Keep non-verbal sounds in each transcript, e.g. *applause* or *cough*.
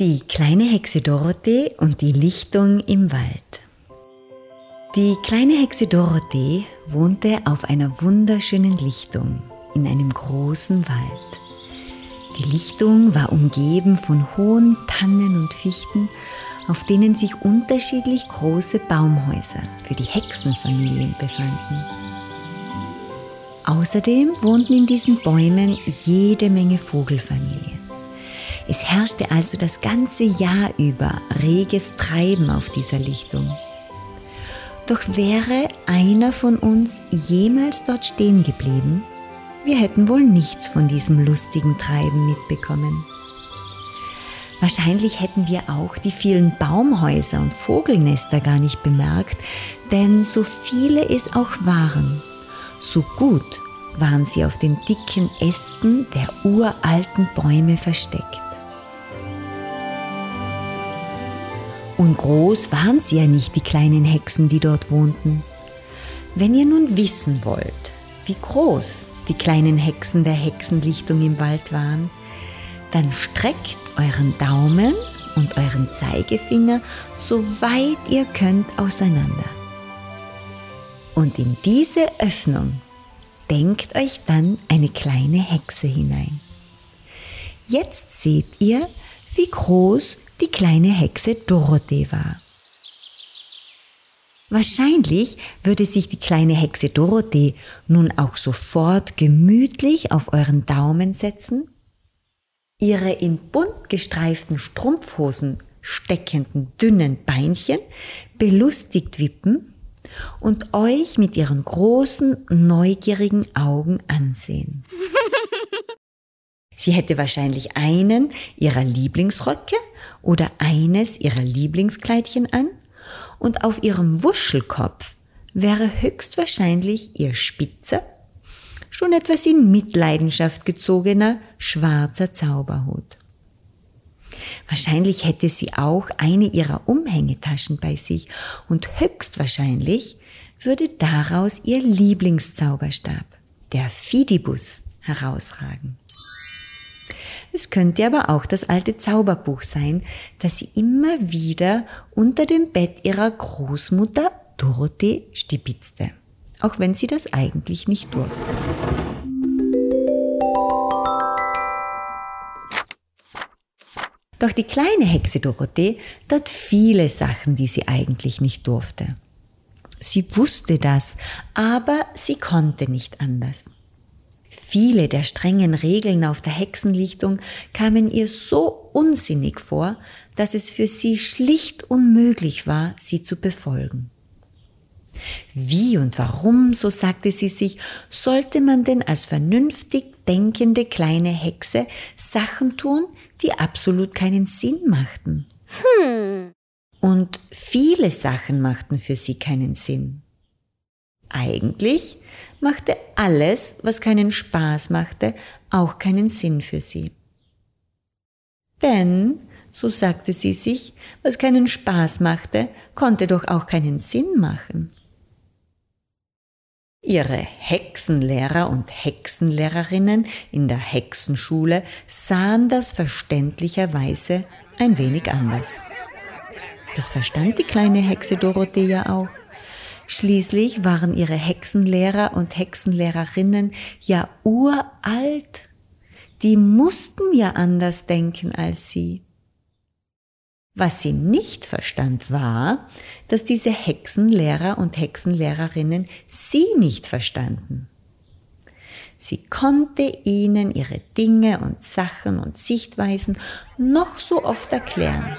Die kleine Hexe Dorothee und die Lichtung im Wald. Die kleine Hexe Dorothee wohnte auf einer wunderschönen Lichtung in einem großen Wald. Die Lichtung war umgeben von hohen Tannen und Fichten, auf denen sich unterschiedlich große Baumhäuser für die Hexenfamilien befanden. Außerdem wohnten in diesen Bäumen jede Menge Vogelfamilien. Es herrschte also das ganze Jahr über reges Treiben auf dieser Lichtung. Doch wäre einer von uns jemals dort stehen geblieben, wir hätten wohl nichts von diesem lustigen Treiben mitbekommen. Wahrscheinlich hätten wir auch die vielen Baumhäuser und Vogelnester gar nicht bemerkt, denn so viele es auch waren, so gut waren sie auf den dicken Ästen der uralten Bäume versteckt. Und groß waren sie ja nicht, die kleinen Hexen, die dort wohnten. Wenn ihr nun wissen wollt, wie groß die kleinen Hexen der Hexenlichtung im Wald waren, dann streckt euren Daumen und euren Zeigefinger so weit ihr könnt auseinander. Und in diese Öffnung denkt euch dann eine kleine Hexe hinein. Jetzt seht ihr, wie groß die kleine Hexe Dorothee war. Wahrscheinlich würde sich die kleine Hexe Dorothee nun auch sofort gemütlich auf euren Daumen setzen, ihre in bunt gestreiften Strumpfhosen steckenden dünnen Beinchen belustigt wippen und euch mit ihren großen, neugierigen Augen ansehen. *laughs* Sie hätte wahrscheinlich einen ihrer Lieblingsröcke oder eines ihrer Lieblingskleidchen an und auf ihrem Wuschelkopf wäre höchstwahrscheinlich ihr spitzer, schon etwas in Mitleidenschaft gezogener schwarzer Zauberhut. Wahrscheinlich hätte sie auch eine ihrer Umhängetaschen bei sich und höchstwahrscheinlich würde daraus ihr Lieblingszauberstab, der Fidibus, herausragen. Es könnte aber auch das alte Zauberbuch sein, das sie immer wieder unter dem Bett ihrer Großmutter Dorothee stibitzte, auch wenn sie das eigentlich nicht durfte. Doch die kleine Hexe Dorothee tat viele Sachen, die sie eigentlich nicht durfte. Sie wusste das, aber sie konnte nicht anders. Viele der strengen Regeln auf der Hexenlichtung kamen ihr so unsinnig vor, dass es für sie schlicht unmöglich war, sie zu befolgen. Wie und warum, so sagte sie sich, sollte man denn als vernünftig denkende kleine Hexe Sachen tun, die absolut keinen Sinn machten? Hm. Und viele Sachen machten für sie keinen Sinn. Eigentlich machte alles, was keinen Spaß machte, auch keinen Sinn für sie. Denn, so sagte sie sich, was keinen Spaß machte, konnte doch auch keinen Sinn machen. Ihre Hexenlehrer und Hexenlehrerinnen in der Hexenschule sahen das verständlicherweise ein wenig anders. Das verstand die kleine Hexe Dorothea auch. Schließlich waren ihre Hexenlehrer und Hexenlehrerinnen ja uralt. Die mussten ja anders denken als sie. Was sie nicht verstand war, dass diese Hexenlehrer und Hexenlehrerinnen sie nicht verstanden. Sie konnte ihnen ihre Dinge und Sachen und Sichtweisen noch so oft erklären.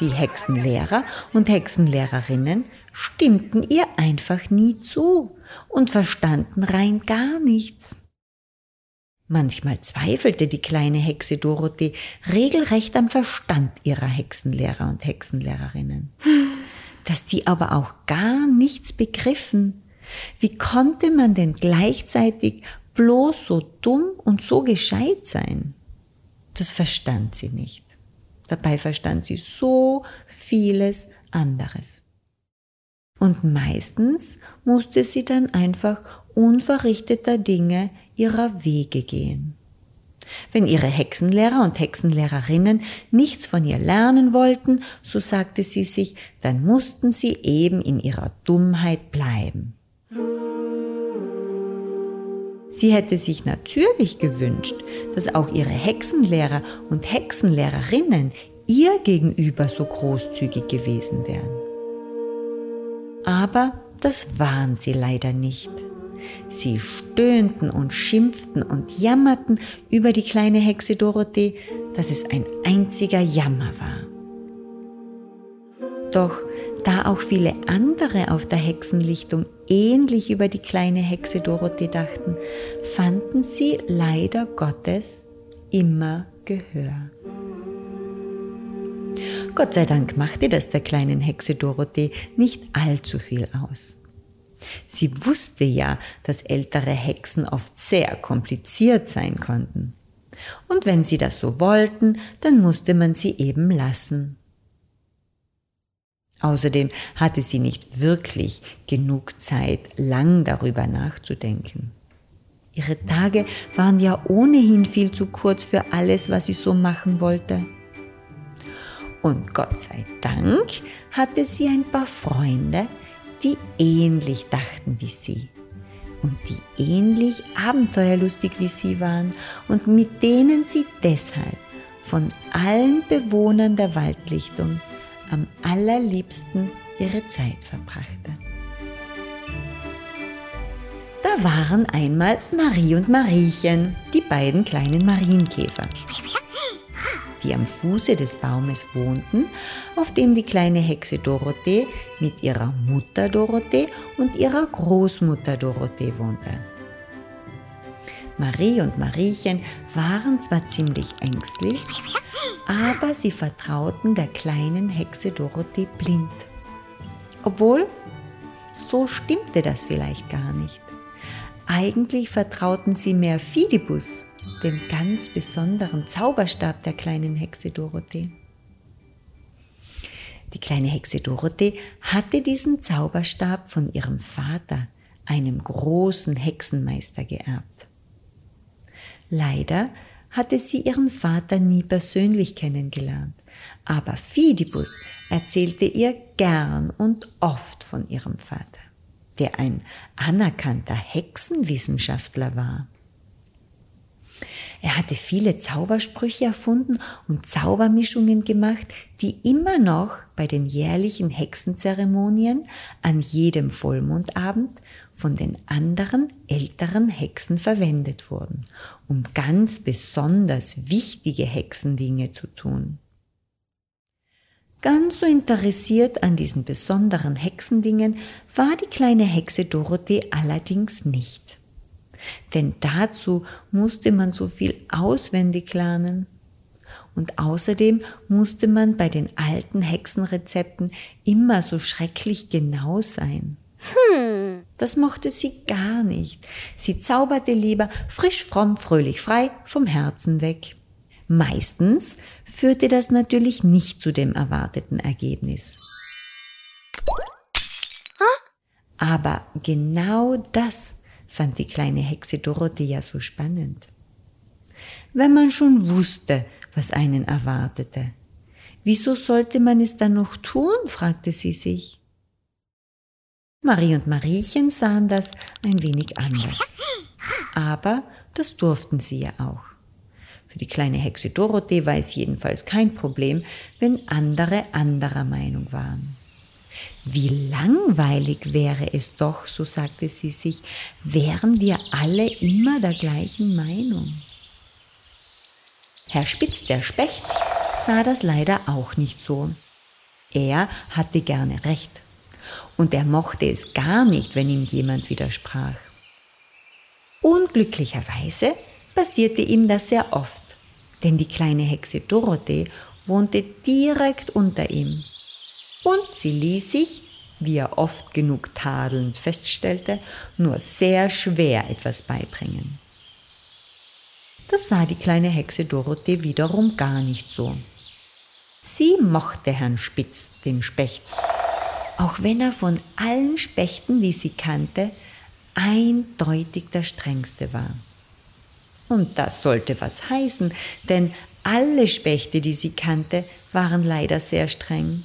Die Hexenlehrer und Hexenlehrerinnen stimmten ihr einfach nie zu und verstanden rein gar nichts. Manchmal zweifelte die kleine Hexe Dorothee regelrecht am Verstand ihrer Hexenlehrer und Hexenlehrerinnen. Dass die aber auch gar nichts begriffen. Wie konnte man denn gleichzeitig bloß so dumm und so gescheit sein? Das verstand sie nicht. Dabei verstand sie so vieles anderes. Und meistens musste sie dann einfach unverrichteter Dinge ihrer Wege gehen. Wenn ihre Hexenlehrer und Hexenlehrerinnen nichts von ihr lernen wollten, so sagte sie sich, dann mussten sie eben in ihrer Dummheit bleiben. Sie hätte sich natürlich gewünscht, dass auch ihre Hexenlehrer und Hexenlehrerinnen ihr gegenüber so großzügig gewesen wären. Aber das waren sie leider nicht. Sie stöhnten und schimpften und jammerten über die kleine Hexe Dorothee, dass es ein einziger Jammer war. Doch da auch viele andere auf der Hexenlichtung ähnlich über die kleine Hexe Dorothee dachten, fanden sie leider Gottes immer Gehör. Gott sei Dank machte das der kleinen Hexe Dorothee nicht allzu viel aus. Sie wusste ja, dass ältere Hexen oft sehr kompliziert sein konnten. Und wenn sie das so wollten, dann musste man sie eben lassen. Außerdem hatte sie nicht wirklich genug Zeit, lang darüber nachzudenken. Ihre Tage waren ja ohnehin viel zu kurz für alles, was sie so machen wollte. Und Gott sei Dank hatte sie ein paar Freunde, die ähnlich dachten wie sie und die ähnlich abenteuerlustig wie sie waren und mit denen sie deshalb von allen Bewohnern der Waldlichtung am allerliebsten ihre Zeit verbrachte. Da waren einmal Marie und Mariechen, die beiden kleinen Marienkäfer die am Fuße des Baumes wohnten, auf dem die kleine Hexe Dorothee mit ihrer Mutter Dorothee und ihrer Großmutter Dorothee wohnte. Marie und Mariechen waren zwar ziemlich ängstlich, aber sie vertrauten der kleinen Hexe Dorothee blind. Obwohl, so stimmte das vielleicht gar nicht. Eigentlich vertrauten sie mehr Fidibus, dem ganz besonderen Zauberstab der kleinen Hexe Dorothee. Die kleine Hexe Dorothee hatte diesen Zauberstab von ihrem Vater, einem großen Hexenmeister, geerbt. Leider hatte sie ihren Vater nie persönlich kennengelernt, aber Fidibus erzählte ihr gern und oft von ihrem Vater der ein anerkannter Hexenwissenschaftler war. Er hatte viele Zaubersprüche erfunden und Zaubermischungen gemacht, die immer noch bei den jährlichen Hexenzeremonien an jedem Vollmondabend von den anderen älteren Hexen verwendet wurden, um ganz besonders wichtige Hexendinge zu tun. Ganz so interessiert an diesen besonderen Hexendingen war die kleine Hexe Dorothee allerdings nicht. Denn dazu musste man so viel auswendig lernen. Und außerdem musste man bei den alten Hexenrezepten immer so schrecklich genau sein. Hm. Das mochte sie gar nicht. Sie zauberte lieber frisch, fromm, fröhlich, frei vom Herzen weg. Meistens führte das natürlich nicht zu dem erwarteten Ergebnis. Aber genau das fand die kleine Hexe Dorothea so spannend. Wenn man schon wusste, was einen erwartete, wieso sollte man es dann noch tun? fragte sie sich. Marie und Mariechen sahen das ein wenig anders. *laughs* Aber das durften sie ja auch. Für die kleine Hexe Dorothee war es jedenfalls kein Problem, wenn andere anderer Meinung waren. Wie langweilig wäre es doch, so sagte sie sich, wären wir alle immer der gleichen Meinung. Herr Spitz der Specht sah das leider auch nicht so. Er hatte gerne recht. Und er mochte es gar nicht, wenn ihm jemand widersprach. Unglücklicherweise passierte ihm das sehr oft, denn die kleine Hexe Dorothee wohnte direkt unter ihm. Und sie ließ sich, wie er oft genug tadelnd feststellte, nur sehr schwer etwas beibringen. Das sah die kleine Hexe Dorothee wiederum gar nicht so. Sie mochte Herrn Spitz, den Specht, auch wenn er von allen Spechten, die sie kannte, eindeutig der strengste war. Und das sollte was heißen, denn alle Spechte, die sie kannte, waren leider sehr streng.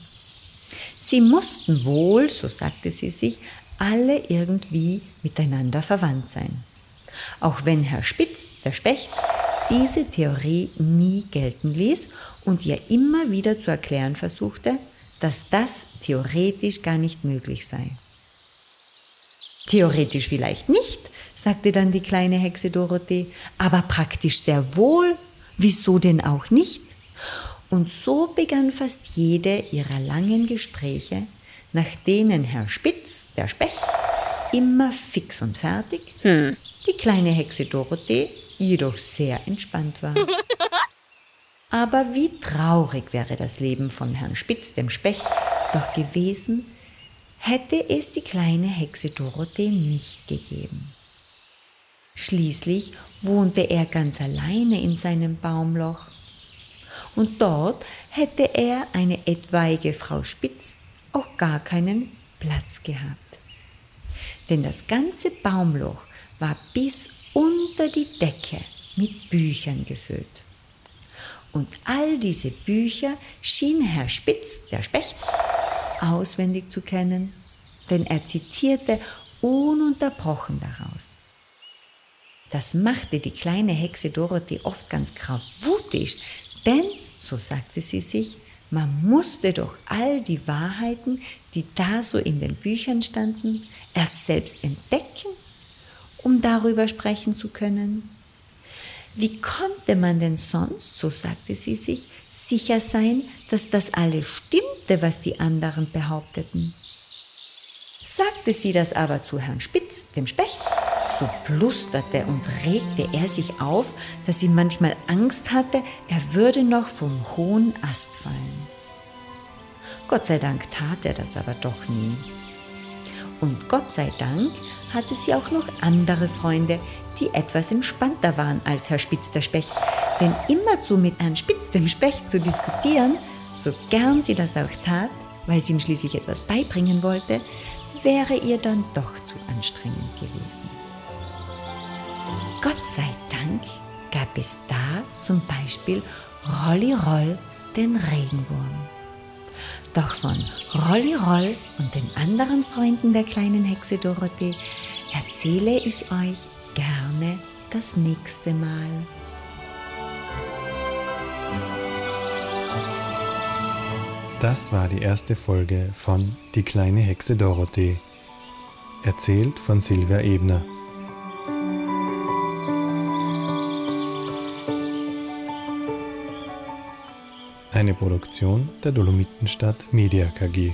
Sie mussten wohl, so sagte sie sich, alle irgendwie miteinander verwandt sein. Auch wenn Herr Spitz, der Specht, diese Theorie nie gelten ließ und ihr immer wieder zu erklären versuchte, dass das theoretisch gar nicht möglich sei. Theoretisch vielleicht nicht, sagte dann die kleine Hexe Dorothee, aber praktisch sehr wohl. Wieso denn auch nicht? Und so begann fast jede ihrer langen Gespräche, nach denen Herr Spitz, der Specht, immer fix und fertig, hm. die kleine Hexe Dorothee jedoch sehr entspannt war. *laughs* Aber wie traurig wäre das Leben von Herrn Spitz, dem Specht, doch gewesen, hätte es die kleine Hexe Dorothee nicht gegeben. Schließlich wohnte er ganz alleine in seinem Baumloch. Und dort hätte er eine etwaige Frau Spitz auch gar keinen Platz gehabt. Denn das ganze Baumloch war bis unter die Decke mit Büchern gefüllt. Und all diese Bücher schien Herr Spitz, der Specht, auswendig zu kennen, denn er zitierte ununterbrochen daraus. Das machte die kleine Hexe Dorothee oft ganz gravutisch, denn, so sagte sie sich, man musste doch all die Wahrheiten, die da so in den Büchern standen, erst selbst entdecken, um darüber sprechen zu können. Wie konnte man denn sonst, so sagte sie sich, sicher sein, dass das alles stimmte, was die anderen behaupteten? Sagte sie das aber zu Herrn Spitz, dem Specht, so blusterte und regte er sich auf, dass sie manchmal Angst hatte, er würde noch vom hohen Ast fallen. Gott sei Dank tat er das aber doch nie. Und Gott sei Dank hatte sie auch noch andere Freunde, die etwas entspannter waren als Herr Spitz der Specht. Denn immerzu mit Herrn Spitz dem Specht zu diskutieren, so gern sie das auch tat, weil sie ihm schließlich etwas beibringen wollte, wäre ihr dann doch zu anstrengend gewesen. Gott sei Dank gab es da zum Beispiel Rolli Roll den Regenwurm. Doch von Rolli Roll und den anderen Freunden der kleinen Hexe Dorothee erzähle ich euch gerne das nächste Mal. Das war die erste Folge von Die kleine Hexe Dorothee. Erzählt von Silvia Ebner. Eine Produktion der Dolomitenstadt Media KG.